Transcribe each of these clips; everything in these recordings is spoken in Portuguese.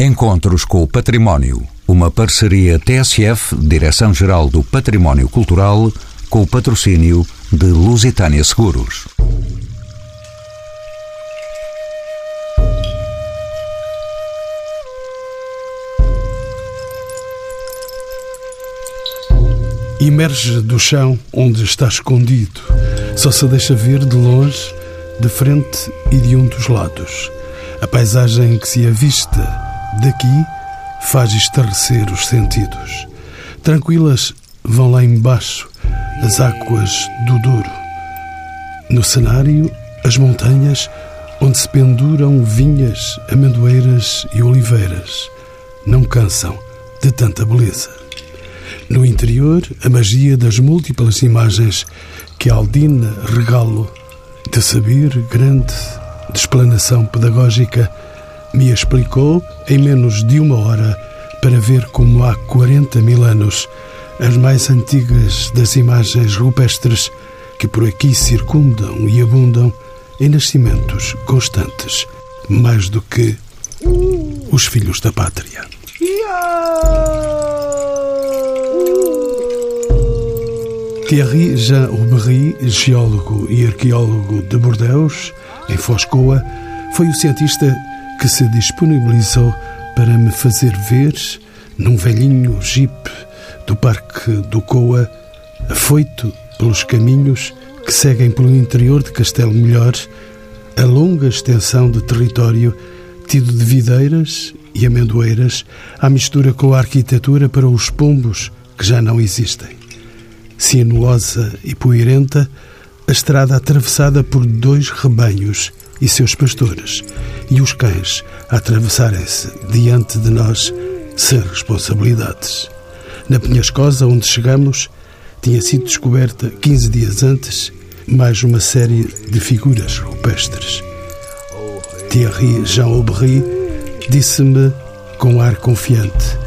Encontros com o Património. Uma parceria TSF, Direção-Geral do Património Cultural, com o patrocínio de Lusitânia Seguros. Emerge do chão onde está escondido. Só se deixa ver de longe, de frente e de um dos lados. A paisagem que se avista daqui faz estarrecer os sentidos. Tranquilas vão lá embaixo as águas do Douro. No cenário, as montanhas onde se penduram vinhas, amendoeiras e oliveiras. Não cansam de tanta beleza. No interior, a magia das múltiplas imagens que Aldina regalo de saber grande, de explanação pedagógica, me explicou em menos de uma hora para ver como há 40 mil anos as mais antigas das imagens rupestres que por aqui circundam e abundam em nascimentos constantes, mais do que os filhos da pátria. Thierry Jean Aubry, geólogo e arqueólogo de Bordeaux, em Foscoa, foi o cientista que se disponibilizou para me fazer ver, num velhinho jeep do Parque do Coa, afoito pelos caminhos que seguem pelo interior de Castelo Melhor, a longa extensão de território tido de videiras e amendoeiras à mistura com a arquitetura para os pombos que já não existem. Sinuosa e poeirenta, a estrada atravessada por dois rebanhos e seus pastores, e os cães a atravessarem-se diante de nós sem responsabilidades. Na Penhascosa, onde chegamos, tinha sido descoberta 15 dias antes mais uma série de figuras rupestres. Thierry Jean Aubry disse-me com ar confiante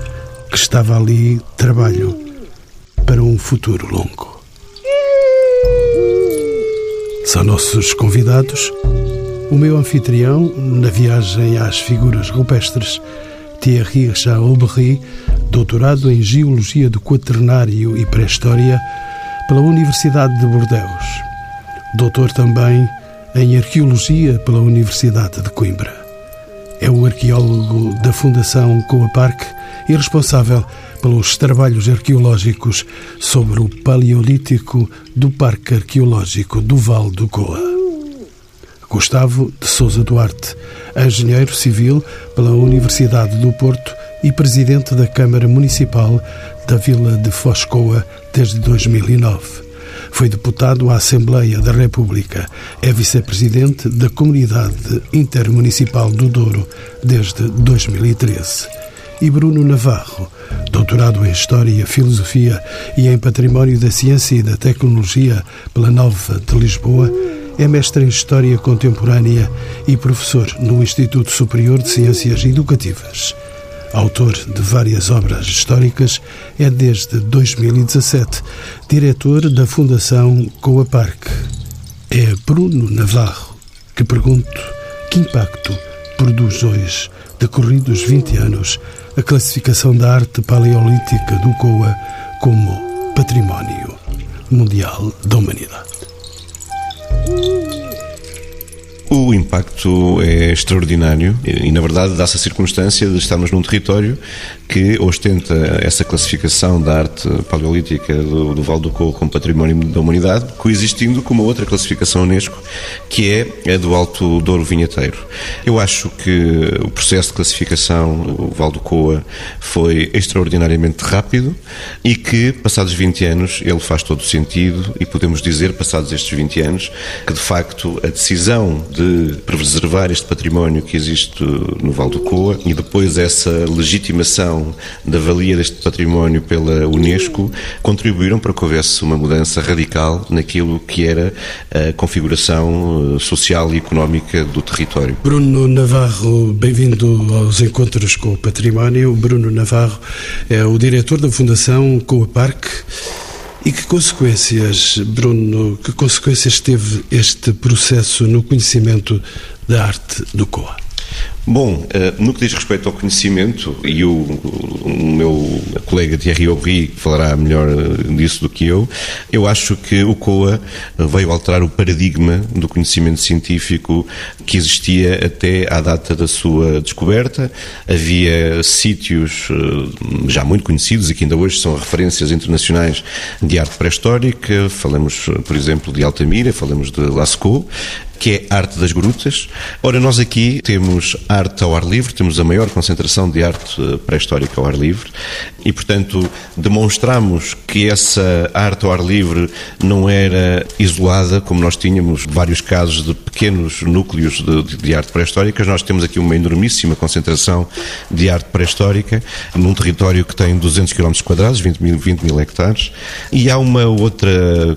que estava ali trabalho para um futuro longo. São nossos convidados o meu anfitrião, na viagem às figuras rupestres, Thierry Jean Aubry, doutorado em Geologia do Quaternário e Pré-História pela Universidade de Bordeaux. Doutor também em Arqueologia pela Universidade de Coimbra. É o arqueólogo da Fundação Coa Park e responsável pelos trabalhos arqueológicos sobre o Paleolítico do Parque Arqueológico do Val do Coa. Gustavo de Souza Duarte, engenheiro civil pela Universidade do Porto e presidente da Câmara Municipal da Vila de Foscoa desde 2009. Foi deputado à Assembleia da República. É vice-presidente da Comunidade Intermunicipal do Douro desde 2013. E Bruno Navarro, doutorado em História, Filosofia e em Património da Ciência e da Tecnologia pela Nova de Lisboa, é mestre em História Contemporânea e professor no Instituto Superior de Ciências Educativas. Autor de várias obras históricas, é desde 2017 diretor da Fundação Coa Park. É Bruno Navarro que pergunto que impacto produz hoje, decorridos 20 anos, a classificação da arte paleolítica do Coa como Património Mundial da Humanidade. O impacto é extraordinário e, na verdade, dá-se a circunstância de estarmos num território que ostenta essa classificação da arte paleolítica do, do Val do Coa como Património da Humanidade, coexistindo com uma outra classificação Unesco, que é a do Alto Douro Vinheteiro. Eu acho que o processo de classificação do Val do Coa foi extraordinariamente rápido e que, passados 20 anos, ele faz todo o sentido e podemos dizer, passados estes 20 anos, que de facto a decisão de preservar este património que existe no Val do Coa e depois essa legitimação da valia deste património pela Unesco contribuíram para que houvesse uma mudança radical naquilo que era a configuração eh, social e económica do território. Bruno Navarro, bem-vindo aos Encontros com o Património. Bruno Navarro é o diretor da Fundação Coa Parque. E que consequências, Bruno, que consequências teve este processo no conhecimento da arte do Coa? Bom, eh, no que diz respeito ao conhecimento, e o, meu colega Thierry Aubry falará melhor eh, disso do que eu, eu acho que o COA veio alterar o paradigma do conhecimento científico que existia até à data da sua descoberta. Havia sítios eh, já muito conhecidos e que ainda hoje são referências internacionais de arte pré-histórica. Falamos, por exemplo, de Altamira, falamos de Lascaux, que é arte das grutas. Ora, nós aqui temos arte ao ar livre, temos a maior concentração de arte eh, pré-histórica ao ar livre e, portanto, demonstramos que essa arte ao ar livre não era isolada, como nós tínhamos vários casos de pequenos núcleos de, de arte pré-histórica. Nós temos aqui uma enormíssima concentração de arte pré-histórica num território que tem 200 km quadrados, 20 mil, 20 mil hectares. E há uma outra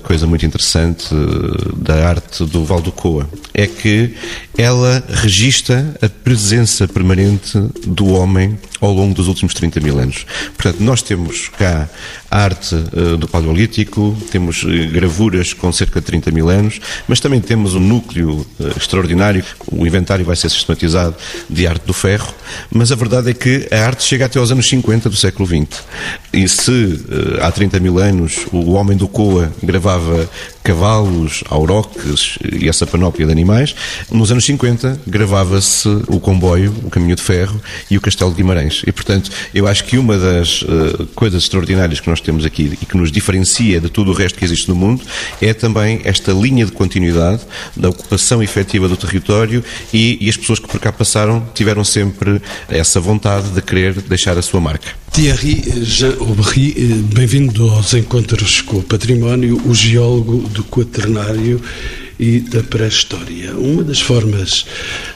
coisa muito interessante eh, da arte do Val do Coa, é que ela registra a presença permanente do homem ao longo dos últimos 30 mil anos. Portanto, nós temos cá arte uh, do Paleolítico, temos uh, gravuras com cerca de 30 mil anos, mas também temos um núcleo uh, extraordinário, o inventário vai ser sistematizado de arte do ferro, mas a verdade é que a arte chega até aos anos 50 do século XX. E se há 30 mil anos o homem do Coa gravava cavalos, auroques e essa panóplia de animais, nos anos 50 gravava-se o comboio, o caminho de ferro e o castelo de Guimarães. E, portanto, eu acho que uma das uh, coisas extraordinárias que nós temos aqui e que nos diferencia de tudo o resto que existe no mundo é também esta linha de continuidade da ocupação efetiva do território e, e as pessoas que por cá passaram tiveram sempre essa vontade de querer deixar a sua marca. Thierry Jean Aubry, eh, bem-vindo aos Encontros com o Património, o geólogo do Quaternário e da pré-história. Uma das formas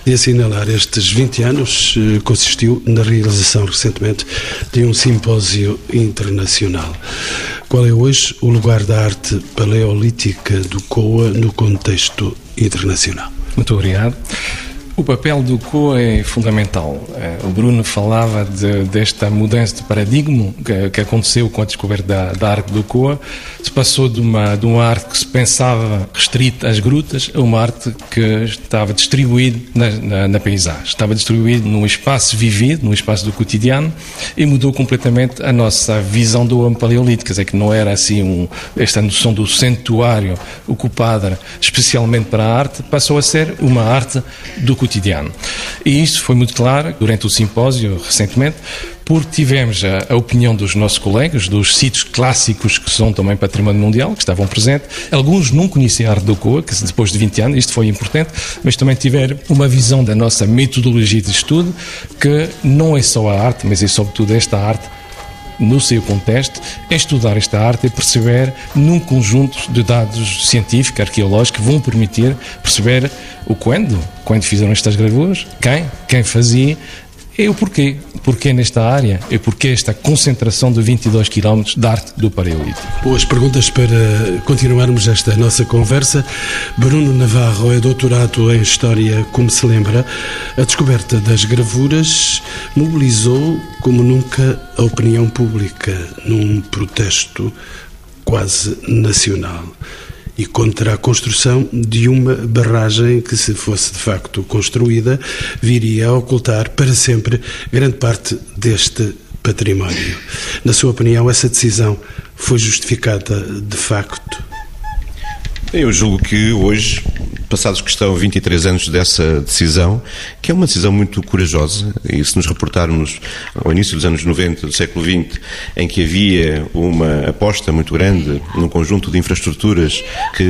de assinalar estes 20 anos eh, consistiu na realização recentemente de um simpósio internacional. Qual é hoje o lugar da arte paleolítica do COA no contexto internacional? Muito obrigado. O papel do COA é fundamental. Eh, o Bruno falava de, desta mudança de paradigma que, que, aconteceu com a descoberta da, da arte do COA. Se passou de uma, de uma arte que se pensava restrita às grutas a uma arte que estava distribuída na, na, na paisagem. Estava distribuída num espaço vivido, num espaço do cotidiano e mudou completamente a nossa visão do homem paleolítico. Quer dizer, que não era assim um, esta noção do santuário ocupada especialmente para a arte, passou a ser uma arte do cotidiano. E isso foi muito claro durante o simpósio recentemente, porque tivemos a, a, opinião dos nossos colegas, dos sítios clássicos que são também património mundial, que estavam presentes. Alguns não conheciam a arte do Coa, que depois de 20 anos, isto foi importante, mas também tiveram uma visão da nossa metodologia de estudo, que não é só a arte, mas é sobretudo esta arte no seu contexto, é estudar esta arte e perceber num conjunto de dados científicos, arqueológicos, que vão permitir perceber o quando, quando fizeram estas gravuras, quem, quem fazia e o porquê. Porquê nesta área e porquê esta concentração de 22 km de arte do Paleolítico. Boas perguntas para continuarmos esta nossa conversa. Bruno Navarro é doutorado em História, como se lembra. A descoberta das gravuras mobilizou como nunca a opinião pública num protesto quase nacional e contra a construção de uma barragem que, se fosse de facto construída, viria a ocultar para sempre grande parte deste património. Na sua opinião, essa decisão foi justificada de facto? Eu julgo que hoje passados que estão 23 anos dessa decisão, que é uma decisão muito corajosa, e se nos reportarmos ao início dos anos 90 do século XX, em que havia uma aposta muito grande num conjunto de infraestruturas que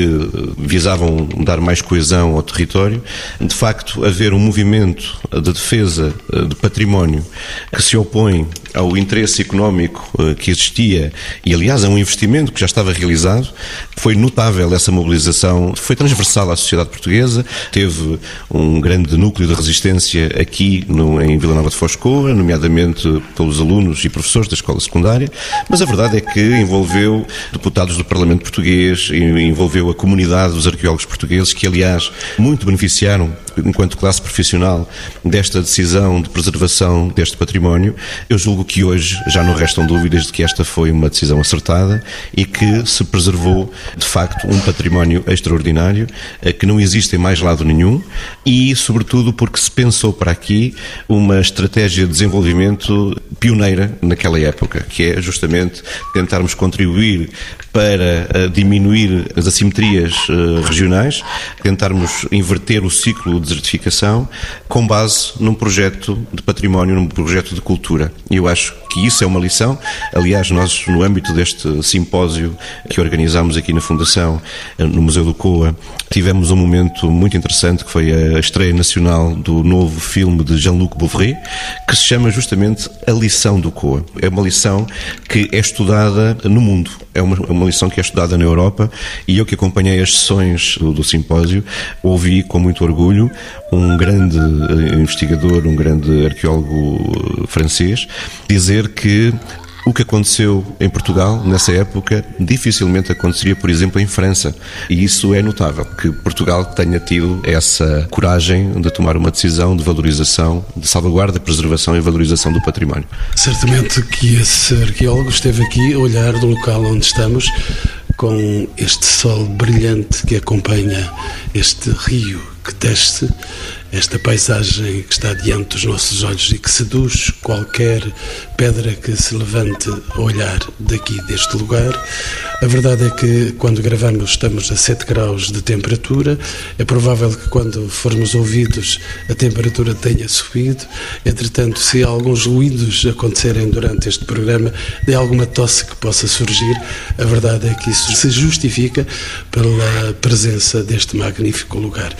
visavam dar mais coesão ao território, de facto, haver um movimento de defesa de património que se opõe ao interesse económico eh, que existia e, aliás, a um investimento que já estava realizado, foi notável essa mobilização, foi transversal à sociedade portuguesa, teve um grande núcleo de resistência aqui no, em Vila Nova de Foscoa, nomeadamente pelos alunos e professores da escola secundária, mas a verdade é que envolveu deputados do Parlamento português, envolveu a comunidade dos arqueólogos portugueses, que aliás muito beneficiaram enquanto classe profissional, desta decisão de preservação deste património. Eu julgo que hoje já não restam dúvidas de que esta foi uma decisão acertada e que se preservou, de facto, um património extraordinário eh, que não existe em mais lado nenhum e, sobretudo, porque se pensou para aqui uma estratégia de desenvolvimento pioneira naquela época, que é justamente tentarmos contribuir para eh, diminuir as assimetrias eh, regionais, tentarmos inverter o ciclo desertificação com base num projeto de património, num projeto de cultura. E eu acho que isso é uma lição. Aliás, nós, no âmbito deste simpósio que organizámos aqui na Fundação, eh, no Museu do Coa, tivemos um momento muito interessante que foi a estreia nacional do novo filme de Jean-Luc Bouvry, que se chama justamente A Lição do Coa. É uma lição que é estudada no mundo. É uma, uma lição que é estudada na Europa e eu que acompanhei as sessões do, do simpósio ouvi com muito orgulho um grande eh, investigador, um grande arqueólogo eh, francês dizer que o que aconteceu em Portugal nessa época dificilmente aconteceria, por exemplo, em França. E isso é notável, que Portugal tenha tido essa coragem de tomar uma decisão de valorização, de salvaguarda, preservação e valorização do património. Certamente que esse arqueólogo esteve aqui a olhar do local onde estamos com este sol brilhante que acompanha este rio que desce esta paisagem que está diante dos nossos olhos e que seduz qualquer pedra que se levante a olhar daqui deste lugar. A verdade é que quando gravamos estamos a 7 graus de temperatura. É provável que quando formos ouvidos a temperatura tenha subido. Entretanto, se alguns ruídos acontecerem durante este programa, de alguma tosse que possa surgir, a verdade é que isso se justifica pela presença deste magnífico lugar.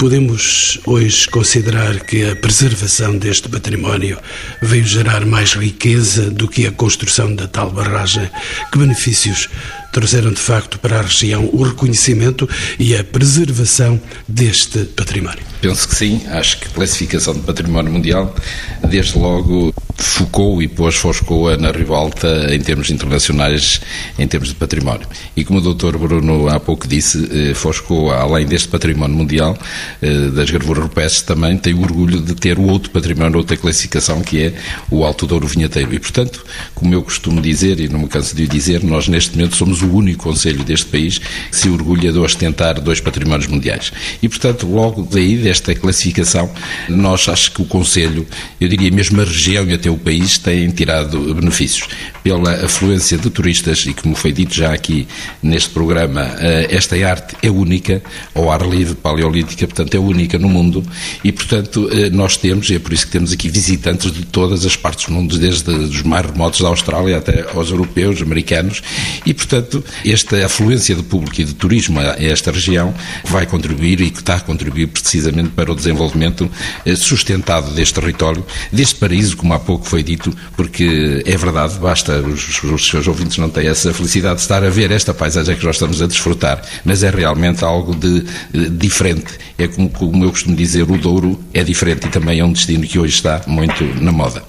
Podemos hoje considerar que a preservação deste património veio gerar mais riqueza do que a construção da tal barragem. Que benefícios trouxeram de facto para a região o reconhecimento e a preservação deste património? Penso que sim, acho que a classificação de património mundial, desde logo, focou e pôs Foscoa na rivalta em termos internacionais, em termos de património. E como o Dr. Bruno há pouco disse, eh, Foscoa, além deste património mundial, eh, das gravuras rupestres, também tem o orgulho de ter o outro património, outra classificação, que é o Alto Douro Vinheteiro. E, portanto, como eu costumo dizer, e não me canso de o dizer, nós neste momento somos o único Conselho deste país que se orgulha de ostentar dois patrimónios mundiais. E, portanto, logo daí, desta classificação, nós acho que o Conselho, eu diria mesmo a região e até o país, têm tirado benefícios. Pela afluência de turistas e, como foi dito já aqui neste programa, eh, esta arte é única, ao ar livre, paleolítica, portanto, é única no mundo e, portanto, eh, nós temos, e é por isso que temos aqui visitantes de todas as partes do mundo, desde os mais remotos da Austrália até aos europeus, americanos, e, portanto, esta afluência de público e de turismo a esta região vai contribuir e que está a contribuir precisamente para o desenvolvimento eh, sustentado deste território, deste paraíso, como há pouco foi dito, porque é verdade, basta, os, os seus ouvintes não têm essa felicidade de estar a ver esta paisagem que nós estamos a desfrutar, mas é realmente algo de, de eh, diferente. É como, como eu costumo dizer, o Douro é diferente e também é um destino que hoje está muito na moda.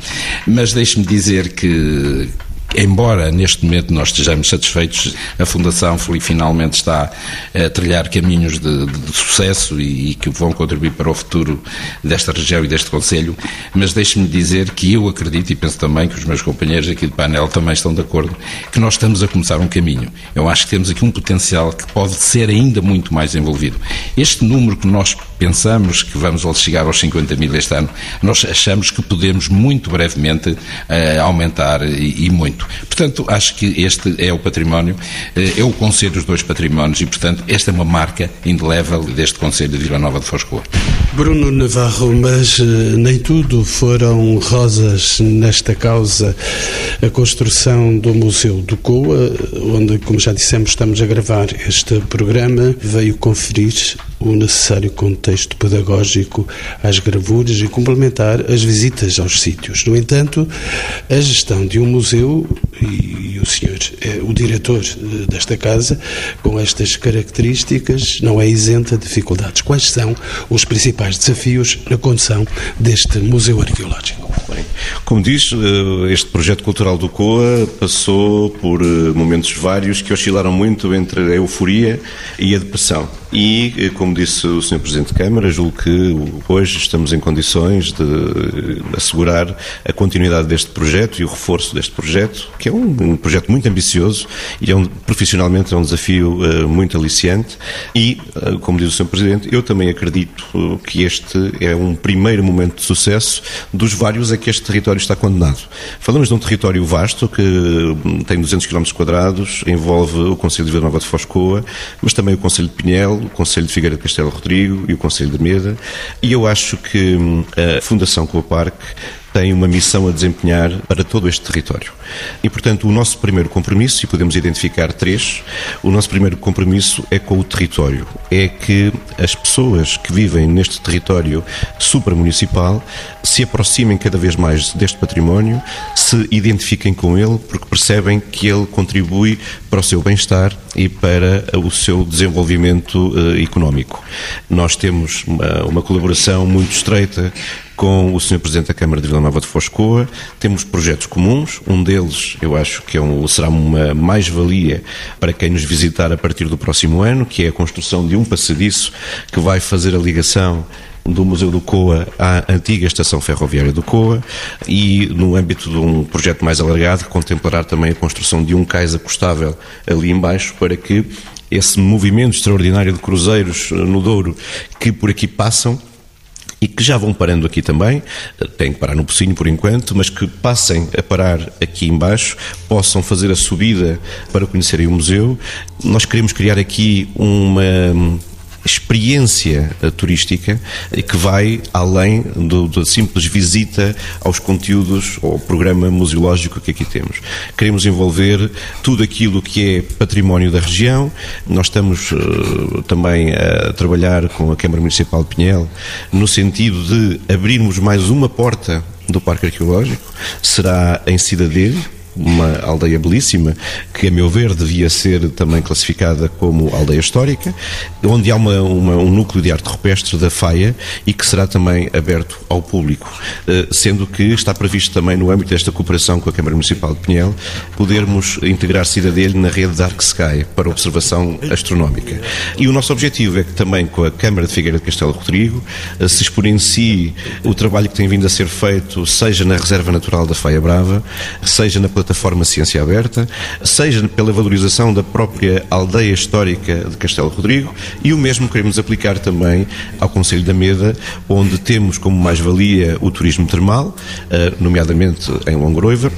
Mas deixe-me dizer que Embora neste momento nós estejamos satisfeitos, a Fundação finalmente está a trilhar caminhos de, de, sucesso e, e, que vão contribuir para o futuro desta região e deste Conselho, mas deixe-me dizer que eu acredito e penso também que os meus companheiros aqui do painel também estão de acordo, que nós estamos a começar um caminho. Eu acho que temos aqui um potencial que pode ser ainda muito mais envolvido. Este número que nós pensamos que vamos chegar aos 50 mil este ano, nós achamos que podemos muito brevemente uh, aumentar e, e muito. Portanto, acho que este é o património, eh, é o Conselho dos dois patrimónios e, portanto, esta é uma marca indelével deste Conselho de Vila Nova de Foscoa. Bruno Navarro, mas eh, nem tudo foram rosas nesta causa. A construção do Museu do Coa, onde, como já dissemos, estamos a gravar este programa, veio conferir o necessário contexto pedagógico às gravuras e complementar as visitas aos sítios. No entanto, a gestão de um museu, e o senhor é o diretor eh, desta casa, com estas características, não é isenta de dificuldades. Quais são os principais desafios na condução deste museu arqueológico? Como diz, eh, este projeto cultural do COA passou por eh, momentos vários que oscilaram muito entre a euforia e a depressão e, eh, como disse o Sr. Presidente da Câmara, julgo que hoje estamos em condições de assegurar a continuidade deste projeto e o reforço deste projeto, que é um, um projeto muito ambicioso e é um, profissionalmente é um desafio uh, muito aliciante e, uh, como diz o Sr. Presidente, eu também acredito que este é um primeiro momento de sucesso dos vários a que este território está condenado. Falamos de um território vasto que tem 200 km quadrados, envolve o Conselho de Vila Nova de Foscoa, mas também o Conselho de Pinhel, o Conselho de Figueira de Castelo Rodrigo e o Conselho de Meda. E eu acho que hum, a Fundação Coa Parque tem uma missão a desempenhar para todo este território. E, portanto, o nosso primeiro compromisso, e podemos identificar três, o nosso primeiro compromisso é com o território. É que as pessoas que vivem neste território supramunicipal se aproximem cada vez mais deste património, se identifiquem com ele, porque percebem que ele contribui para o seu bem-estar e para o seu desenvolvimento uh, económico. Nós temos uma, uma colaboração muito estreita com o Sr. Presidente da Câmara de Vila Nova de Foscoa. Temos projetos comuns. Um deles, eu acho que é um, será uma mais-valia para quem nos visitar a partir do próximo ano, que é a construção de um passadiço que vai fazer a ligação do Museu do Coa à antiga estação ferroviária do Coa e no âmbito de um projeto mais alargado contemplará também a construção de um cais acostável ali embaixo para que esse movimento extraordinário de cruzeiros no Douro que por aqui passam e que já vão parando aqui também, têm que parar no Pocinho por enquanto, mas que passem a parar aqui embaixo, possam fazer a subida para conhecerem o museu. Nós queremos criar aqui uma experiência eh, turística que vai além do, da simples visita aos conteúdos ou programa museológico que aqui temos. Queremos envolver tudo aquilo que é património da região. Nós estamos uh, também a trabalhar com a Câmara Municipal de Pinhel no sentido de abrirmos mais uma porta do Parque Arqueológico. Será em Cidadelo uma aldeia belíssima, que a meu ver devia ser também classificada como aldeia histórica, onde há uma, uma, um núcleo de arte rupestre da Faia e que será também aberto ao público, eh, sendo que está previsto também no âmbito desta cooperação com a Câmara Municipal de Pinhel, podermos integrar Cidadele na rede Dark Sky para observação astronómica. E o nosso objetivo é que também com a Câmara de Figueira de Castelo Rodrigo eh, se exponencie o trabalho que tem vindo a ser feito, seja na Reserva Natural da Faia Brava, seja na plataforma Ciência Aberta, seja pela valorização da própria aldeia histórica de Castelo Rodrigo e o mesmo queremos aplicar também ao Conselho da Meda, onde temos como mais-valia o turismo termal, eh, nomeadamente em Longroiva,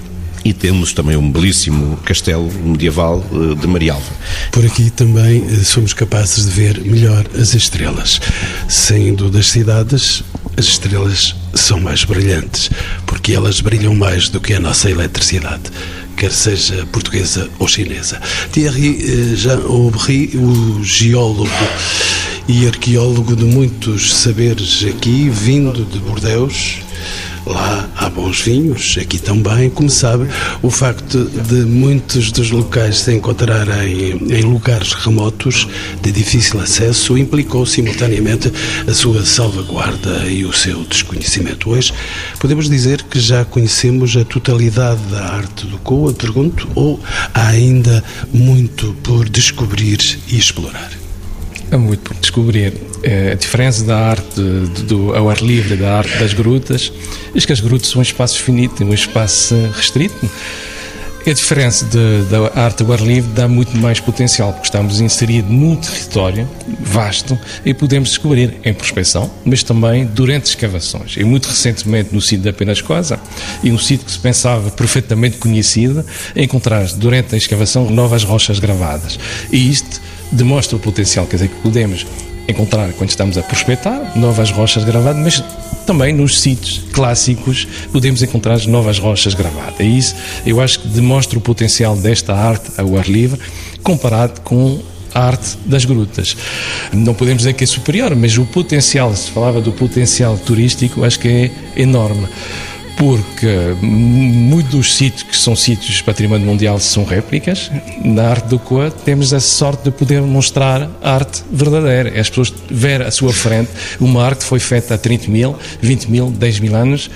e temos também um belíssimo castelo medieval eh, de Marialva. Por aqui também eh, somos capazes de ver melhor as estrelas. Saindo das cidades, as estrelas são mais brilhantes, porque elas brilham mais do que a nossa eletricidade quer seja portuguesa ou chinesa. Thierry eh, Jean Aubry, o geólogo e arqueólogo de muitos saberes aqui, vindo de Bordeus, Lá há bons vinhos, aqui também. Como sabe, o facto de muitos dos locais se encontrarem em lugares remotos, de difícil acesso, implicou simultaneamente a sua salvaguarda e o seu desconhecimento. Hoje, podemos dizer que já conhecemos a totalidade da arte do Coa, pergunto, ou há ainda muito por descobrir e explorar? Há muito por descobrir. É, a diferença da arte do, ao ar livre da arte das grutas é que as grutas são espaços finitos, um espaço restrito. A diferença de, da arte ao ar livre dá muito mais potencial, porque estamos inseridos num território vasto e podemos descobrir em prospecção, mas também durante escavações. E muito recentemente no sítio da Penascosa, e um sítio que se pensava perfeitamente conhecido, encontrar durante a escavação novas rochas gravadas. E isto demonstra o potencial, quer dizer, que podemos encontrar quando estamos a prospectar novas rochas gravadas, mas também nos sítios clássicos podemos encontrar novas rochas gravadas. E isso eu acho que demonstra o potencial desta arte ao ar livre comparado com a arte das grutas. Não podemos dizer que é superior, mas o potencial, se falava do potencial turístico, acho que é enorme porque muitos dos sítios que são sítios de património mundial são réplicas. Na arte do Coa temos a sorte de poder mostrar arte verdadeira. É as pessoas ver à sua frente uma arte que foi feita há 30 mil, 20 mil, 10 mil anos,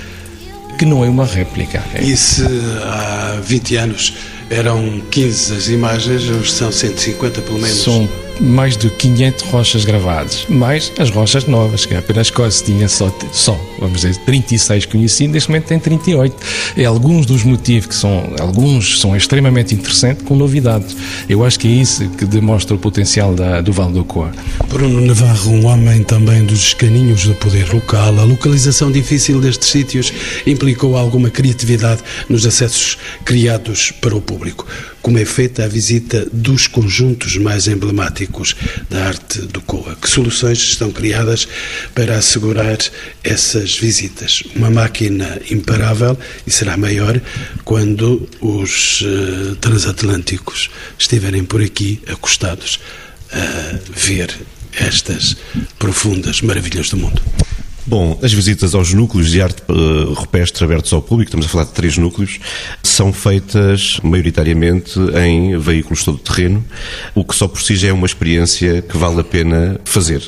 que não é uma réplica. E se há 20 anos eram 15 as imagens, hoje são 150 pelo menos? São mais de 500 rochas gravadas, mais as rochas novas, que apenas Cosse tinha só, só, vamos dizer, 36 conhecidos, neste momento tem 38. E alguns dos motivos que são, alguns são extremamente interessantes, com novidades. Eu acho que é isso que demonstra o potencial da, do Val do Coa. Bruno Navarro, um homem também dos caninhos do poder local, a localização difícil destes sítios implicou alguma criatividade nos acessos criados para o público como é feita a visita dos conjuntos mais emblemáticos da arte do Coa. Que soluções estão criadas para assegurar essas visitas? Uma máquina imparável e será maior quando os uh, transatlânticos estiverem por aqui acostados a ver estas profundas maravilhas do mundo. Bom, as visitas aos núcleos de arte uh, rupestre abertos ao público, estamos a falar de três núcleos, são feitas maioritariamente em veículos todo terreno, o que só por si já é uma experiência que vale a pena fazer.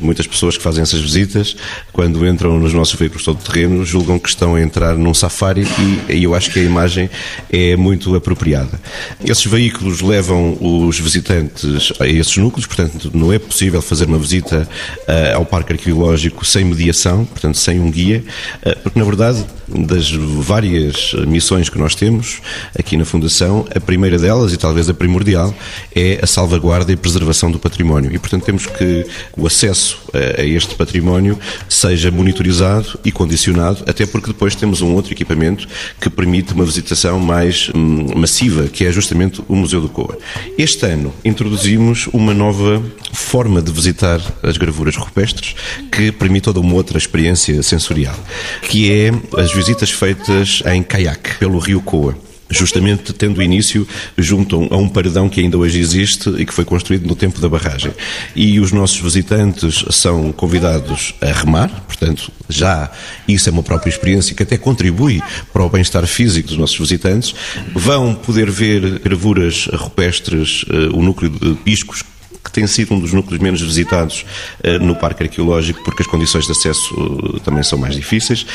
Muitas pessoas que fazem essas visitas, quando entram nos nossos veículos todo terreno, julgam que estão a entrar num safari e, e eu acho que a imagem é muito apropriada. Esses veículos levam os visitantes a esses núcleos, portanto, não é possível fazer uma visita uh, ao Parque Arqueológico sem mediação portanto, sem um guia, eh, porque na verdade, das várias missões que nós temos aqui na Fundação, a primeira delas, e talvez a primordial, é a salvaguarda e preservação do património. E, portanto, temos que o acesso a este património seja monitorizado e condicionado, até porque depois temos um outro equipamento que permite uma visitação mais hum, massiva, que é justamente o Museu do Coa. Este ano introduzimos uma nova forma de visitar as gravuras rupestres que permite toda uma outra outra experiência sensorial, que é as visitas feitas em caiaque pelo rio Coa justamente tendo início junto a um paredão que ainda hoje existe e que foi construído no tempo da barragem. E os nossos visitantes são convidados a remar, portanto, já isso é uma própria experiência que até contribui para o bem-estar físico dos nossos visitantes. Vão poder ver gravuras rupestres, uh, o núcleo de piscos que tem sido um dos núcleos menos visitados uh, no Parque Arqueológico, porque as condições de acesso uh, também são mais difíceis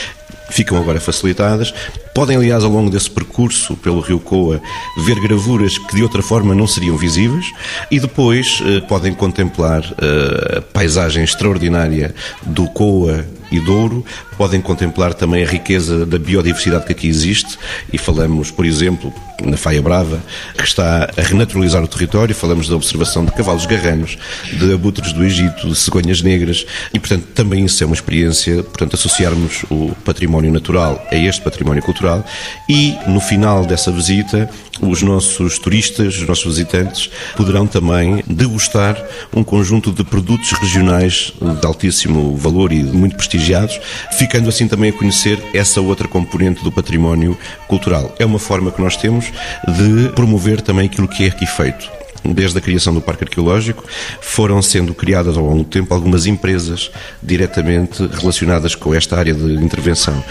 ficam agora facilitadas. Podem, aliás, ao longo desse percurso pelo Rio Coa, ver gravuras que de outra forma não seriam visíveis e depois eh, podem contemplar eh, a paisagem extraordinária do Coa e Douro, podem contemplar também a riqueza da biodiversidade que aqui existe. E falamos, por exemplo, na Faia Brava, que está a renaturalizar o território, falamos da observação de cavalos garranos, de abutres do Egito, de cegonhas negras. E, portanto, também isso é uma experiência, portanto, associarmos o património natural a este património cultural. E, no final dessa visita, os nossos turistas, os nossos visitantes, poderão também degustar um conjunto de produtos regionais de altíssimo valor e muito prestigiados, ficando assim também a conhecer essa outra componente do património cultural. É uma forma que nós temos de promover também aquilo que é aqui feito desde a criação do Parque Arqueológico, foram sendo criadas ao longo do tempo algumas empresas diretamente relacionadas com esta área de intervenção.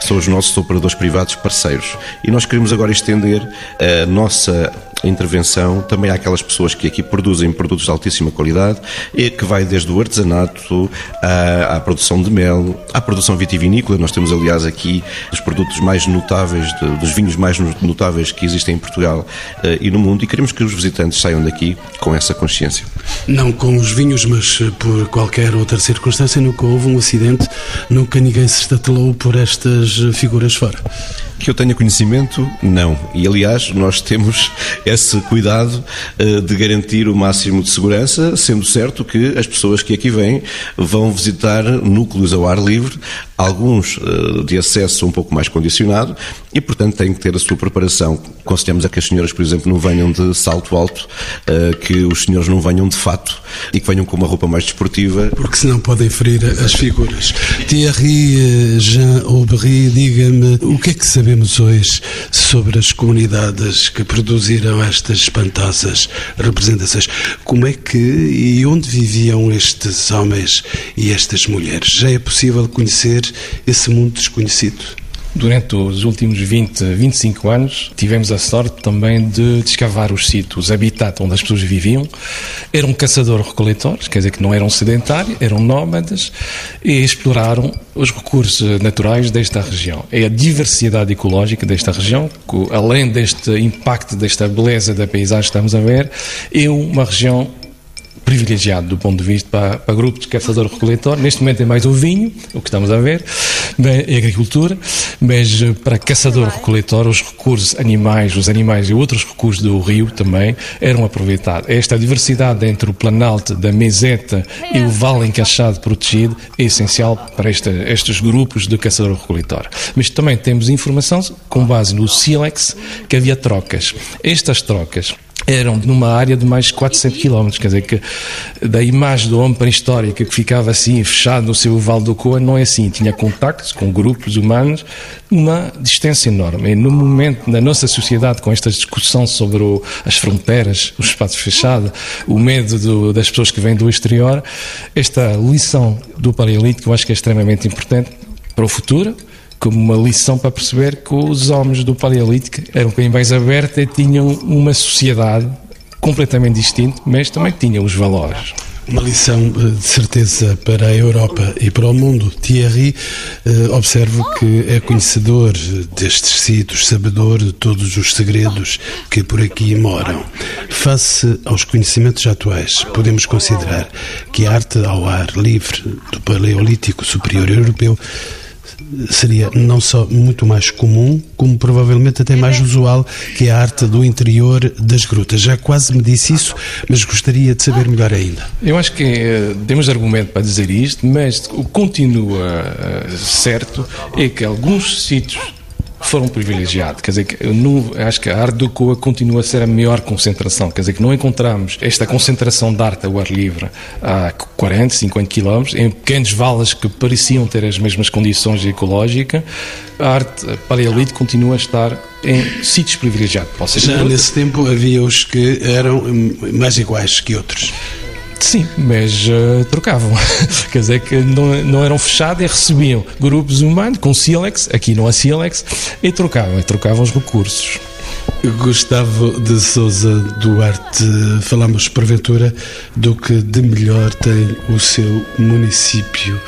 São os nossos operadores privados parceiros. E nós queremos agora estender a nossa intervenção também àquelas pessoas que aqui produzem produtos de altíssima qualidade e que vai desde o artesanato à, à produção de mel, à produção vitivinícola. Nós temos, aliás, aqui os produtos mais notáveis, de, dos vinhos mais notáveis que existem em Portugal uh, e no mundo e queremos que os visitantes saiam daqui com essa consciência. Não com os vinhos, mas eh, por qualquer outra circunstância, nunca houve um acidente, nunca ninguém se estatelou por estas eh, figuras fora. Que eu tenha conhecimento, não. E aliás, nós temos esse cuidado uh, de garantir o máximo de segurança, sendo certo que as pessoas que aqui vêm vão visitar núcleos ao ar livre, alguns uh, de acesso um pouco mais condicionado, e portanto têm que ter a sua preparação. Conselhamos a que as senhoras, por exemplo, não venham de salto alto, uh, que os senhores não venham de fato e que venham com uma roupa mais desportiva. Porque senão podem ferir as figuras. Thierry Jean Aubry, diga-me o que é que sabemos hoje sobre as comunidades que produziram estas espantosas representações? Como é que e onde viviam estes homens e estas mulheres? Já é possível conhecer esse mundo desconhecido? Durante os últimos 20, 25 anos, tivemos a sorte também de escavar os sítios, os habitats onde as pessoas viviam. Eram caçadores-recoletores, quer dizer que não eram sedentários, eram nómadas e exploraram os recursos naturais desta região. É a diversidade ecológica desta região, que, além deste impacto, desta beleza da paisagem que estamos a ver, é uma região privilegiado do ponto de vista para, para grupos de caçador-recoletor. Neste momento é mais o vinho, o que estamos a ver, é a agricultura, mas eh, para caçador-recoletor os recursos animais, os animais e outros recursos do rio também eram aproveitados. Esta diversidade entre o planalto da meseta e o vale encaixado protegido é essencial para esta, estes grupos de caçador-recoletor. Mas também temos informação com base no sílex que havia trocas. Estas trocas eram numa área de mais de 400 km, quer dizer que da imagem do homem pré-histórico que ficava assim fechado no seu Vale do Coa não é assim, tinha contactos com grupos humanos uma distância enorme. E no momento, na nossa sociedade, com esta discussão sobre o, as fronteiras, o espaço fechado, o medo do, das pessoas que vêm do exterior, esta lição do Paleolítico eu acho que é extremamente importante para o futuro, como uma lição para perceber que os homens do Paleolítico eram bem mais abertos e tinham uma sociedade completamente distinta, mas também tinham os valores. Uma lição eh, de certeza para a Europa e para o mundo. Thierry, eh, observo que é conhecedor destes sítios, sabedor de todos os segredos que por aqui moram. Face aos conhecimentos atuais, podemos considerar que a arte ao ar livre do Paleolítico Superior Europeu seria não só muito mais comum, como provavelmente até mais usual, que é a arte do interior das grutas. Já quase me disse isso, mas gostaria de saber melhor ainda. Eu acho que uh, temos argumento para dizer isto, mas o que continua uh, certo é que alguns sítios foram privilegiados. Quer dizer, que não, acho que a arte do Coa continua a ser a maior concentração. Quer dizer, que não encontramos esta concentração de arte ao ar livre a 40, 50 quilómetros, em pequenos valas que pareciam ter as mesmas condições ecológicas. A arte paleolítica continua a estar em sítios privilegiados. Já nesse tempo havia os que eram mais iguais que outros. Sim, mas uh, trocavam. Quer dizer que não, não eram fechados e recebiam grupos humanos com sílex, aqui não há sílex, e trocavam, e trocavam os recursos. Gustavo de Souza Duarte, falamos porventura do que de melhor tem o seu município,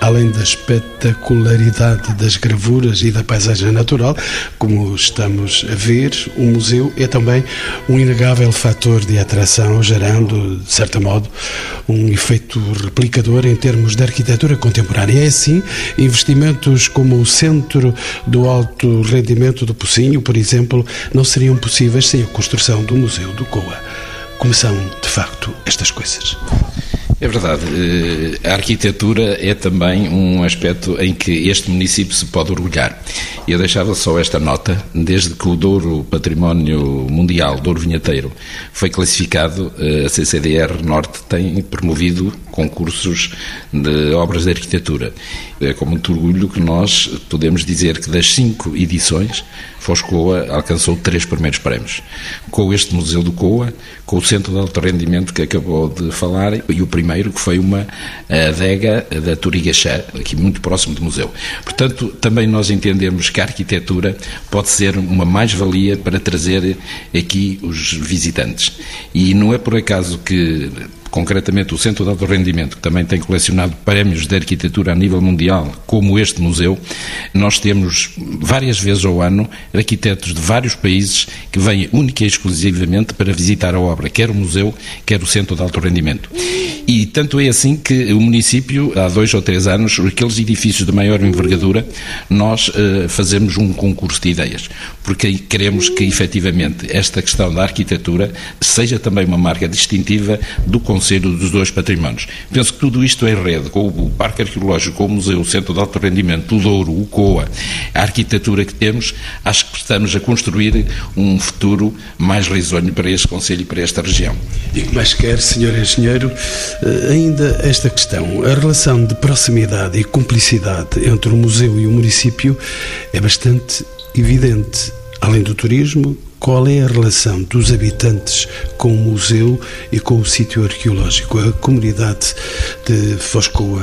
além da espetacularidade das gravuras e da paisagem natural, como estamos a ver, o museu é também um inegável fator de atração, gerando, de certo modo, um efeito replicador em termos de arquitetura contemporânea. É assim, investimentos como o Centro do Alto Rendimento do Pocinho, por exemplo, não seriam possíveis sem a construção do Museu do Coa. Como são, de facto, estas coisas? É verdade. Eh, a arquitetura é também um aspecto em que este município se pode orgulhar. Eu deixava só esta nota: desde que o Douro Património Mundial, Douro Vinheteiro, foi classificado, eh, a CCDR Norte tem promovido concursos de obras de arquitetura. É com muito orgulho que nós podemos dizer que das cinco edições, Foscoa alcançou três primeiros prémios. Com este Museu do Coa, com o Centro de Alto Rendimento que acabou de falar, e o primeiro que foi uma adega da Turigaxá, aqui muito próximo do museu. Portanto, também nós entendemos que a arquitetura pode ser uma mais-valia para trazer aqui os visitantes. E não é por acaso que concretamente o Centro de Alto Rendimento, que também tem colecionado prémios de arquitetura a nível mundial, como este museu, nós temos várias vezes ao ano arquitetos de vários países que vêm única e exclusivamente para visitar a obra, quer o museu, quer o Centro de Alto Rendimento. E tanto é assim que o município, há dois ou três anos, aqueles edifícios de maior envergadura, nós uh, fazemos um concurso de ideias, porque queremos que efetivamente esta questão da arquitetura seja também uma marca distintiva do Conselho Conselho dos dois patrimónios. Penso que tudo isto em rede, com o Parque Arqueológico, com o Museu, o Centro de Alto Rendimento, o Douro, o COA, a arquitetura que temos, acho que estamos a construir um futuro mais risonho para este Conselho e para esta região. E que mais quer, Senhor Engenheiro, eh, ainda esta questão, a relação de proximidade e cumplicidade entre o museu e o município é bastante evidente. Além do turismo, qual é a relação dos habitantes com o museu e com o sítio arqueológico? A comunidade de Foscoa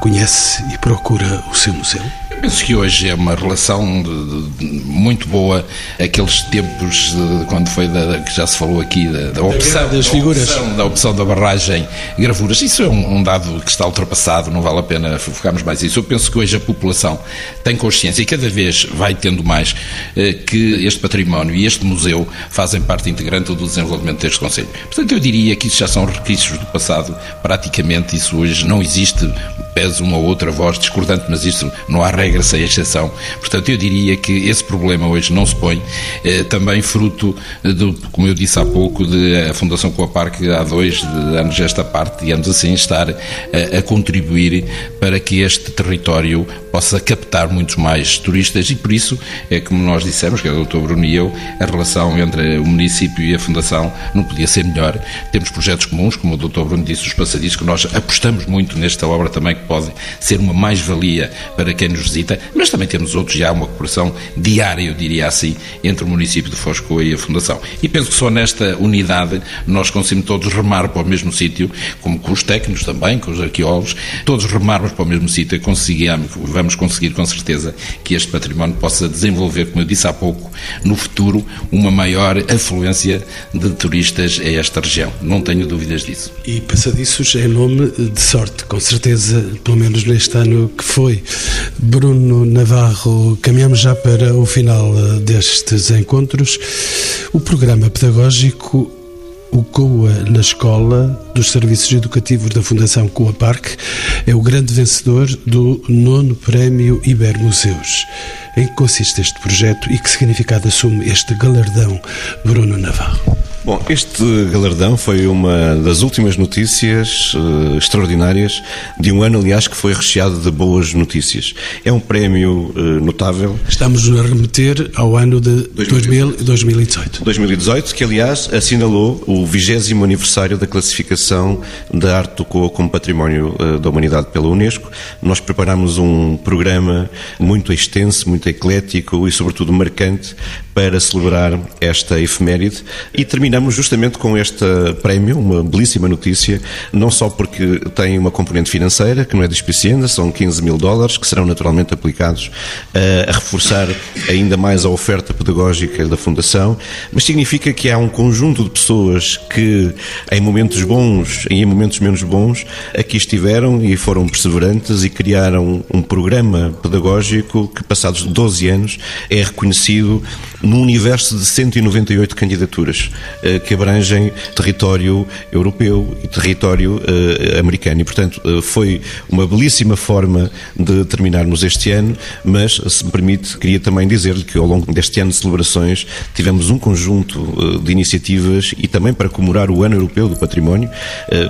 conhece e procura o seu museu? Penso que hoje é uma relação de, de, muito boa. Aqueles tempos de, quando foi da, que já se falou aqui da, da opção das figuras, da opção, da, opção da barragem gravuras. Isso é um, um, dado que está ultrapassado. Não vale a pena focarmos mais nisso. Eu penso que hoje a população tem consciência e cada vez vai tendo mais eh, que este património e este museu fazem parte integrante do desenvolvimento deste Conselho. Portanto, eu diria que isso já são requisitos do passado. Praticamente isso hoje não existe pese uma ou outra voz discordante, mas isso não há regra sem exceção. Portanto, eu diria que esse problema hoje não se põe, eh, também fruto, do, como eu disse há pouco, de a Fundação Coaparque há dois anos esta parte, digamos assim, estar a, a contribuir para que este território possa captar muitos mais turistas e por isso é como nós dissemos, que é o Dr. Bruno e eu, a relação entre o município e a Fundação não podia ser melhor. Temos projetos comuns, como o Dr. Bruno disse, os passadiços, que nós apostamos muito nesta obra também, que pode ser uma mais-valia para quem nos visita, mas também temos outros, já uma cooperação diária, eu diria assim, entre o município de Foscoa e a Fundação. E penso que só nesta unidade nós conseguimos todos remar para o mesmo sítio, como com os técnicos também, com os arqueólogos, todos remarmos para o mesmo sítio e conseguimos, vamos conseguir com certeza que este património possa desenvolver, como eu disse há pouco, no futuro, uma maior afluência de turistas a esta região. Não tenho dúvidas disso. E passadiços é nome de sorte, com certeza, pelo menos neste ano que foi. Bruno Navarro, caminhamos já para o final eh, destes encontros. O programa pedagógico o COA na escola dos serviços educativos da Fundação Coa Parque é o grande vencedor do nono Prémio Ibermuseus. Em que consiste este projeto e que significado assume este galardão, Bruno Navarro? Bom, este galardão foi uma das últimas notícias uh, extraordinárias de um ano, aliás, que foi recheado de boas notícias. É um prémio uh, notável. Estamos a remeter ao ano de 2018. 2018. 2018, que aliás assinalou o vigésimo aniversário da classificação da arte do Coa como património uh, da humanidade pela Unesco. Nós preparamos um programa muito extenso, muito eclético e, sobretudo, marcante para celebrar esta efeméride e terminamos justamente com este prémio, uma belíssima notícia, não só porque tem uma componente financeira, que não é despicienda, são 15 mil dólares, que serão naturalmente aplicados a, a reforçar ainda mais a oferta pedagógica da Fundação, mas significa que há um conjunto de pessoas que, em momentos bons e em momentos menos bons, aqui estiveram e foram perseverantes e criaram um programa pedagógico que, passados 12 anos, é reconhecido num universo de 198 candidaturas. eh, que abrangem território europeu e território eh, americano. E, portanto, eh, foi uma belíssima forma de terminarmos este ano, mas, se me permite, queria também dizer-lhe que ao longo deste ano de celebrações tivemos um conjunto de iniciativas e também para comemorar o Ano Europeu do Património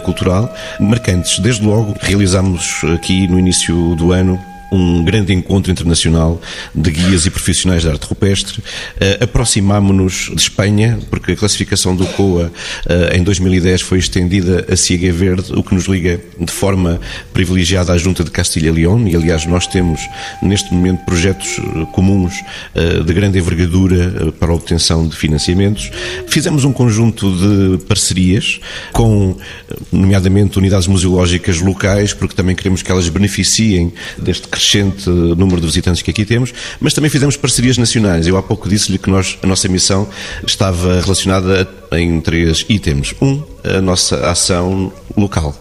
Cultural marcantes. Desde logo, realizámos aqui no início do ano um grande encontro internacional de guias e profissionais da arte rupestre. Uh, Aproximámonos de Espanha, porque a classificação do COA uh, em 2010 foi estendida a Ciega Verde, o que nos liga de forma privilegiada à Junta de Castilha e León, e aliás nós temos neste momento projetos eh, comuns uh, de grande envergadura para a obtenção de financiamentos. Fizemos um conjunto de parcerias com, nomeadamente, unidades museológicas locais, porque também queremos que elas beneficiem deste crescimento crescente número de visitantes que aqui temos, mas também fizemos parcerias nacionais. Eu há pouco disse-lhe que nós, a nossa missão estava relacionada em três itens. Um, a nossa ação local.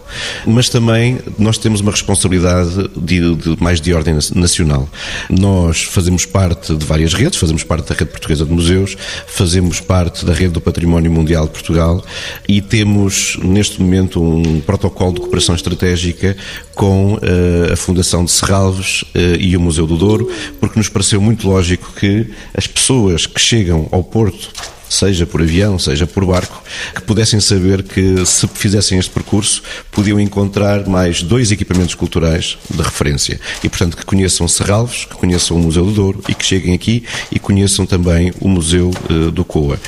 Mas também nós temos uma responsabilidade de, de, mais de ordem nacional. Nós fazemos parte de várias redes, fazemos parte da Rede Portuguesa de Museus, fazemos parte da Rede do Património Mundial de Portugal e temos neste momento um protocolo de cooperação estratégica com uh, a Fundação de Serralves uh, e o Museu do Douro, porque nos pareceu muito lógico que as pessoas que chegam ao Porto seja por avião, seja por barco, que pudessem saber que se fizessem este percurso podiam encontrar mais dois equipamentos culturais de referência. E, portanto, que conheçam Serralves, que conheçam o Museu do Douro e que cheguem aqui e conheçam também o Museu uh, do Coa.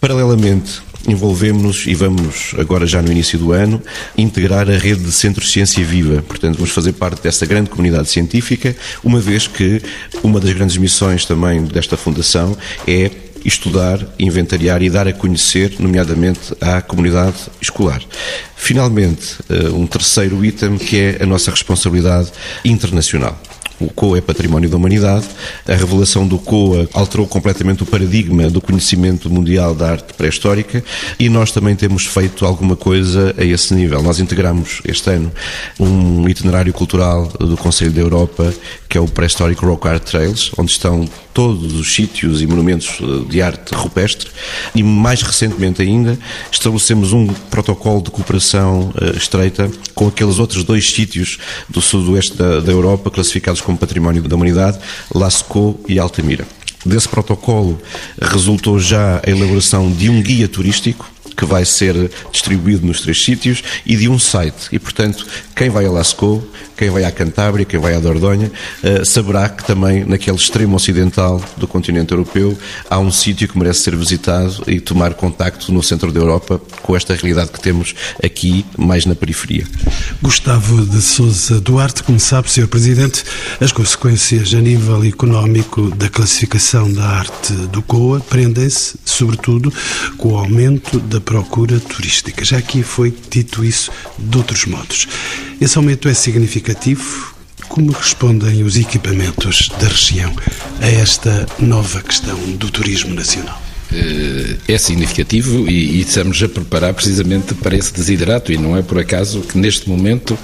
Paralelamente, envolvemos-nos e vamos, agora já no início do ano, integrar a rede de Centros de Ciência Viva. Portanto, vamos fazer parte dessa grande comunidade científica, uma vez que uma das grandes missões também desta Fundação é estudar, inventariar e dar a conhecer, nomeadamente à comunidade escolar. Finalmente, eh, um terceiro item que é a nossa responsabilidade internacional. O COA é património da humanidade. A revelação do COA alterou completamente o paradigma do conhecimento mundial da arte pré-histórica e nós também temos feito alguma coisa a esse nível. Nós integramos este ano um itinerário cultural do Conselho da Europa que é o Prehistoric Rock Art Trails, onde estão todos os sítios e monumentos eh, de arte rupestre e mais recentemente ainda estabelecemos um protocolo de cooperação uh, estreita com aqueles outros dois sítios do sudoeste da, da Europa classificados como Património da Humanidade, Lascaux e Altamira. Desse protocolo resultou já a elaboração de um guia turístico que vai ser distribuído nos três sítios e de um site. E, portanto, quem vai a Lascaux, quem vai à Cantábria, quem vai à Dordogne, uh, saberá que também naquele extremo ocidental do continente europeu há um sítio que merece ser visitado e tomar contacto no centro da Europa com esta realidade que temos aqui, mais na periferia. Gustavo de Souza Duarte, como sabe, Sr. Presidente, as consequências a nível económico da classificação da arte do COA prendem-se, sobretudo, com o aumento da procura turística. Já aqui foi dito isso de outros modos. Esse aumento é significativo? Como respondem os equipamentos da região a esta nova questão do turismo nacional? Eh, é significativo e, e, estamos a preparar precisamente para esse desidrato e não é por acaso que neste momento,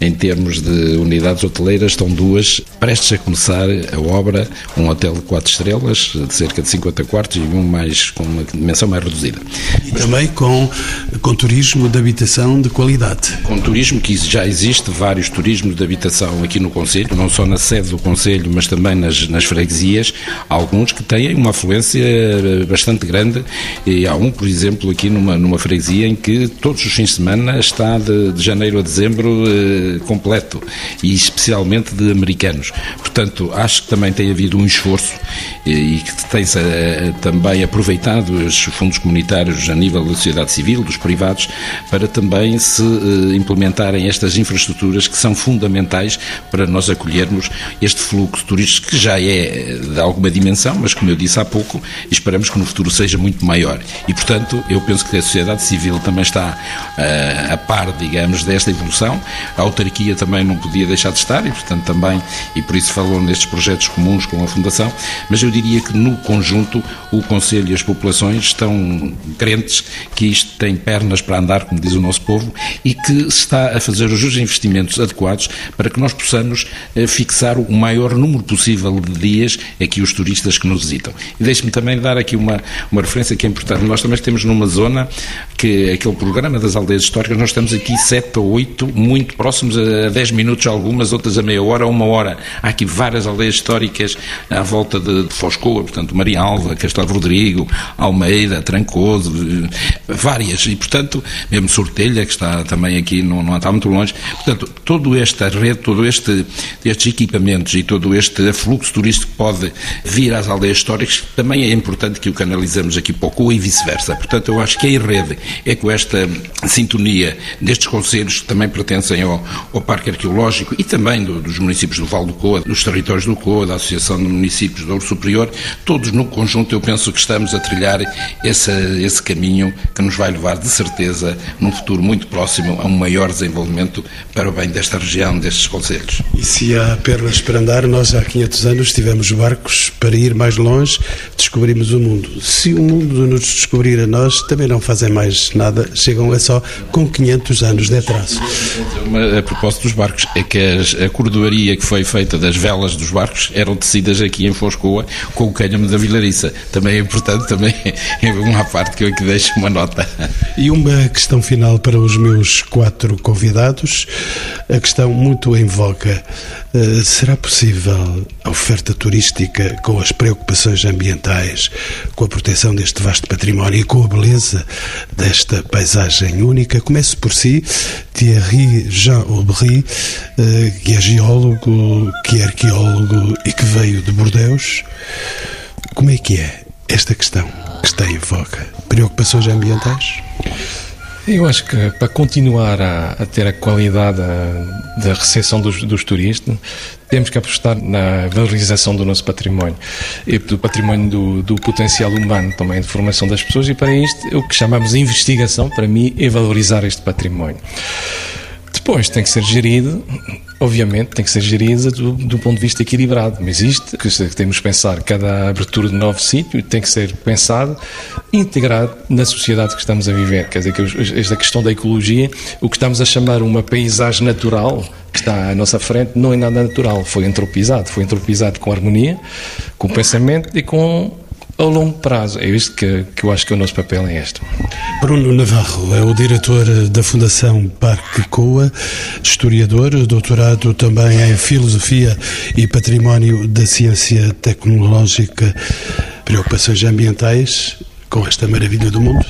em termos de unidades hoteleiras, estão duas prestes a começar a obra, um hotel de quatro estrelas, de cerca de 50 quartos e um mais com uma dimensão mais reduzida. E também com, com turismo de habitação de qualidade. Com turismo que já existe vários turismos de habitação aqui no Conselho, não só na sede do Conselho, mas também nas, nas freguesias, alguns que têm uma afluência bastante bastante grande e há um, por exemplo, aqui numa, numa freguesia em que todos os fins de semana está de, de janeiro a dezembro eh, completo e especialmente de americanos. Portanto, acho que também tem havido um esforço eh, e que tem-se eh, também aproveitado os fundos comunitários a nível da sociedade civil, dos privados, para também se implementarem estas infraestruturas que são fundamentais para nós acolhermos este fluxo turístico que já é de alguma dimensão, mas como eu disse há pouco, esperamos que no futuro futuro seja muito maior. E, portanto, eu penso que a sociedade civil também está uh, a par, digamos, desta evolução. A autarquia também não podia deixar de estar e, portanto, também, e por isso falou nestes projetos comuns com a Fundação, mas eu diria que no conjunto o Conselho e as populações estão crentes que isto tem pernas para andar, como diz o nosso povo, e que se está a fazer os investimentos adequados para que nós possamos uh, fixar o maior número possível de dias aqui os turistas que nos visitam. E deixe-me também dar aqui uma, uma referência que é importante. Nós também temos numa zona que aquele programa das aldeias históricas, nós estamos aqui sete ou oito, muito próximos a 10 minutos algumas, outras a meia hora ou uma hora. Há aqui várias aldeias históricas à volta de Foscoa, portanto, Maria Alva, Castelo Rodrigo, Almeida, Trancoso, várias. E, portanto, mesmo Sortelha, que está também aqui, não, não está muito longe. Portanto, toda esta rede, todo este, estes equipamentos e todo este fluxo turístico pode vir às aldeias históricas, também é importante que o canal analisamos aqui pouco e vice-versa. Portanto, eu acho que a rede é com esta sintonia destes conselhos que também pertencem ao, ao Parque Arqueológico e também do, dos municípios do Val do Coa, dos territórios do Coa, da Associação de Municípios do Ouro Superior, todos no conjunto eu penso que estamos a trilhar esse, esse caminho que nos vai levar de certeza num futuro muito próximo a um maior desenvolvimento para o bem desta região, destes conselhos. E se há pernas para andar, nós há 500 anos tivemos barcos para ir mais longe, descobrimos o mundo se o mundo nos descobrir a nós, também não fazem mais nada, chegam a só com 500 anos de atraso. Uma, a propósito dos barcos, é que as, a cordoaria que foi feita das velas dos barcos eram tecidas aqui em Foscoa com o cânhamo da Vilariça. Também é importante, também é uma parte que eu aqui deixo uma nota. E uma questão final para os meus quatro convidados, a questão muito em voga. Uh, será possível a oferta turística com as preocupações ambientais, com a proteção deste vasto património e com a beleza desta paisagem única. Comece por si, Thierry Jean Aubry, eh, que é geólogo, que é arqueólogo e que veio de Bordeus. Como é que é esta questão que está em voga? Preocupações ambientais? Eu acho que para continuar a, a ter a qualidade da recepção dos, dos, turistas, temos que apostar na valorização do nosso património e do património do, do, potencial humano também, de formação das pessoas. E para isto, o que chamamos de investigação, para mim, é valorizar este património. Depois tem que ser gerido, obviamente, tem que ser gerido do, do ponto de vista equilibrado. Mas isto, que temos que pensar, cada abertura de novo sítio tem que ser pensado, integrado na sociedade que estamos a viver. Quer dizer, que esta questão da ecologia, o que estamos a chamar uma paisagem natural, que está à nossa frente, não é nada natural, foi entropizado. Foi entropizado com harmonia, com pensamento e com ao longo prazo. É isto que, que eu acho que o nosso papel é este. Bruno Navarro é o diretor da Fundação Parque Coa, historiador, doutorado também em Filosofia e Património da Ciência Tecnológica. Preocupações ambientais com esta maravilha do mundo?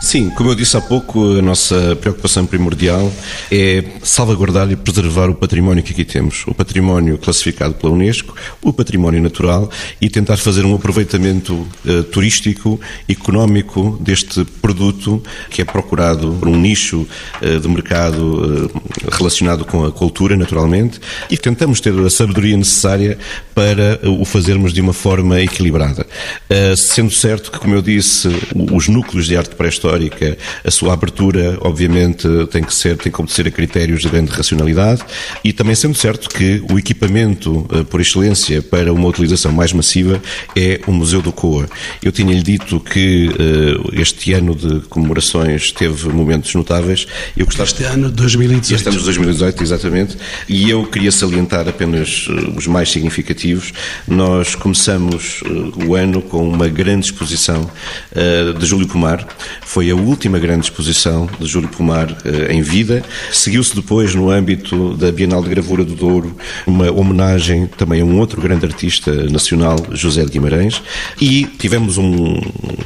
Sim, como eu disse há pouco, a nossa preocupação primordial é salvaguardar e preservar o património que aqui temos, o património classificado pela Unesco, o património natural e tentar fazer um aproveitamento uh, turístico, económico deste produto que é procurado por um nicho uh, de mercado uh, relacionado com a cultura, naturalmente, e tentamos ter a sabedoria necessária para o fazermos de uma forma equilibrada. sendo certo que, como eu disse, os núcleos de arte pré-histórica histórica, a sua abertura, obviamente, tem que ser, tem que obedecer a critérios de grande racionalidade e também sendo certo que o equipamento eh, por excelência para uma utilização mais massiva é o Museu do Coa. Eu tinha-lhe dito que uh, este ano de comemorações teve momentos notáveis. Eu gostava... Este ano, 2018. Este ano de 2018, exatamente. E eu queria salientar apenas uh, os mais significativos. Nós começamos o ano com uma grande exposição de Júlio Pomar. Foi a última grande exposição de Júlio Pomar eh, em vida. Seguiu-se depois, no âmbito da Bienal de Gravura do Douro, uma homenagem também a um outro grande artista nacional, José de Guimarães, e tivemos um,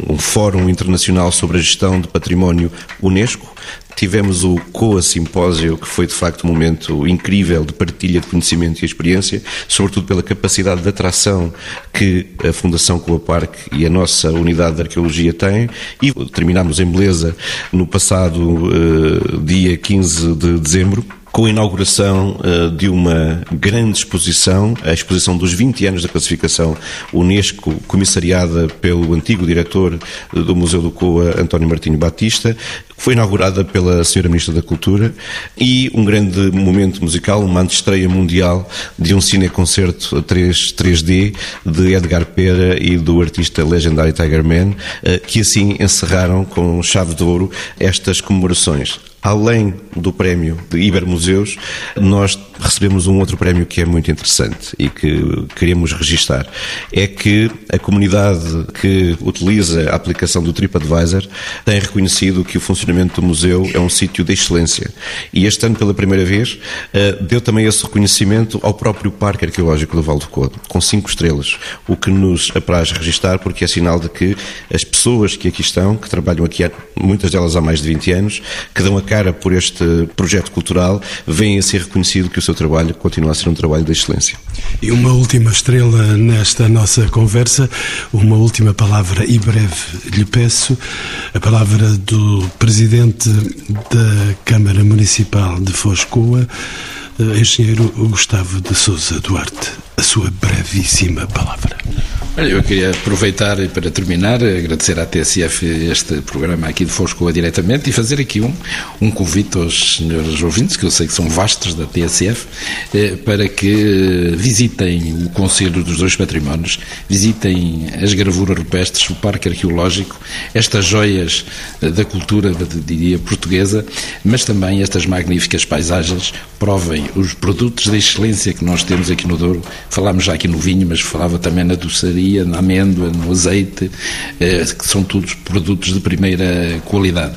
um fórum internacional sobre a gestão de património Unesco, Tivemos o COA Simpósio, que foi de facto um momento incrível de partilha de conhecimento e experiência, sobretudo pela capacidade de atração que a Fundação Coa Parque e a nossa unidade de arqueologia têm. E terminámos em beleza no passado uh, dia 15 de dezembro com a inauguração uh, de uma grande exposição, a exposição dos 20 anos da classificação Unesco, comissariada pelo antigo diretor do Museu do Coa, António Martinho Batista, foi inaugurada pela Sra. Ministra da Cultura e um grande momento musical, uma antestreia mundial de um cineconcerto 3, 3D de Edgar Pera e do artista legendário Tiger Man, uh, que assim encerraram com chave de ouro estas comemorações além do prémio de Ibermuseus, nós recebemos um outro prémio que é muito interessante e que queremos registar. É que a comunidade que utiliza a aplicação do TripAdvisor tem reconhecido que o funcionamento do museu é um sítio de excelência. E este ano, pela primeira vez, eh, deu também esse reconhecimento ao próprio Parque Arqueológico do Val do Codo, com cinco estrelas, o que nos apraz registar porque é sinal de que as pessoas que aqui estão, que trabalham aqui, muitas delas há mais de 20 anos, que dão a cara por este projeto cultural, vêm a ser reconhecido que o seu trabalho continua a ser um trabalho de excelência. E uma última estrela nesta nossa conversa, uma última palavra e breve lhe peço, a palavra do Presidente da Câmara Municipal de Foscoa, eh, engenheiro Gustavo de Souza Duarte. A sua brevíssima palavra. Olha, eu queria aproveitar para terminar, agradecer à TSF este programa aqui de Foscoa diretamente e fazer aqui um, um convite aos senhores ouvintes, que eu sei que são vastos da TSF, eh, para que visitem o Conselho dos Dois Patrimónios, visitem as gravuras rupestres, o Parque Arqueológico, estas joias eh, da cultura, diria, portuguesa, mas também estas magníficas paisagens, provem os produtos de excelência que nós temos aqui no Douro. Falámos já aqui no vinho, mas falava também na doçaria na amêndoa, no azeite, eh, que são todos produtos de primeira qualidade.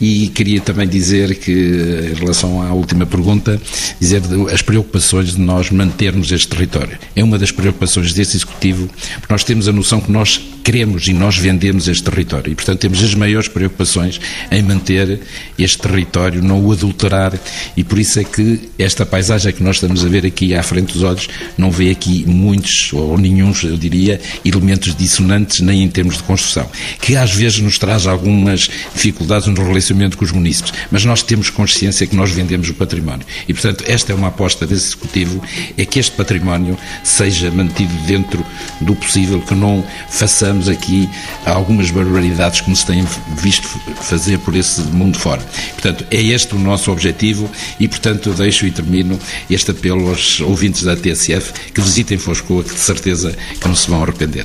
E queria também dizer que, em relação à última pergunta, dizer as preocupações de nós mantermos este território. É uma das preocupações deste Executivo, porque nós temos a noção que nós queremos e nós vendemos este território. E, portanto, temos as maiores preocupações em manter este território, não o adulterar. E por isso é que esta paisagem que nós estamos a ver aqui à frente dos olhos não vê aqui muitos, ou nenhum, eu diria, elementos dissonantes, nem em termos de construção, que às vezes nos traz algumas dificuldades no relacionamento com os municípios. Mas nós temos consciência que nós vendemos o património. E, portanto, esta é uma aposta desse Executivo, é que este património seja mantido dentro do possível, que não façamos façamos aqui algumas barbaridades como se têm visto fazer por esse mundo fora. Portanto, é este o nosso objetivo e, portanto, deixo e termino este apelo aos ouvintes da TSF que visitem Foscoa, que de certeza que não se vão arrepender.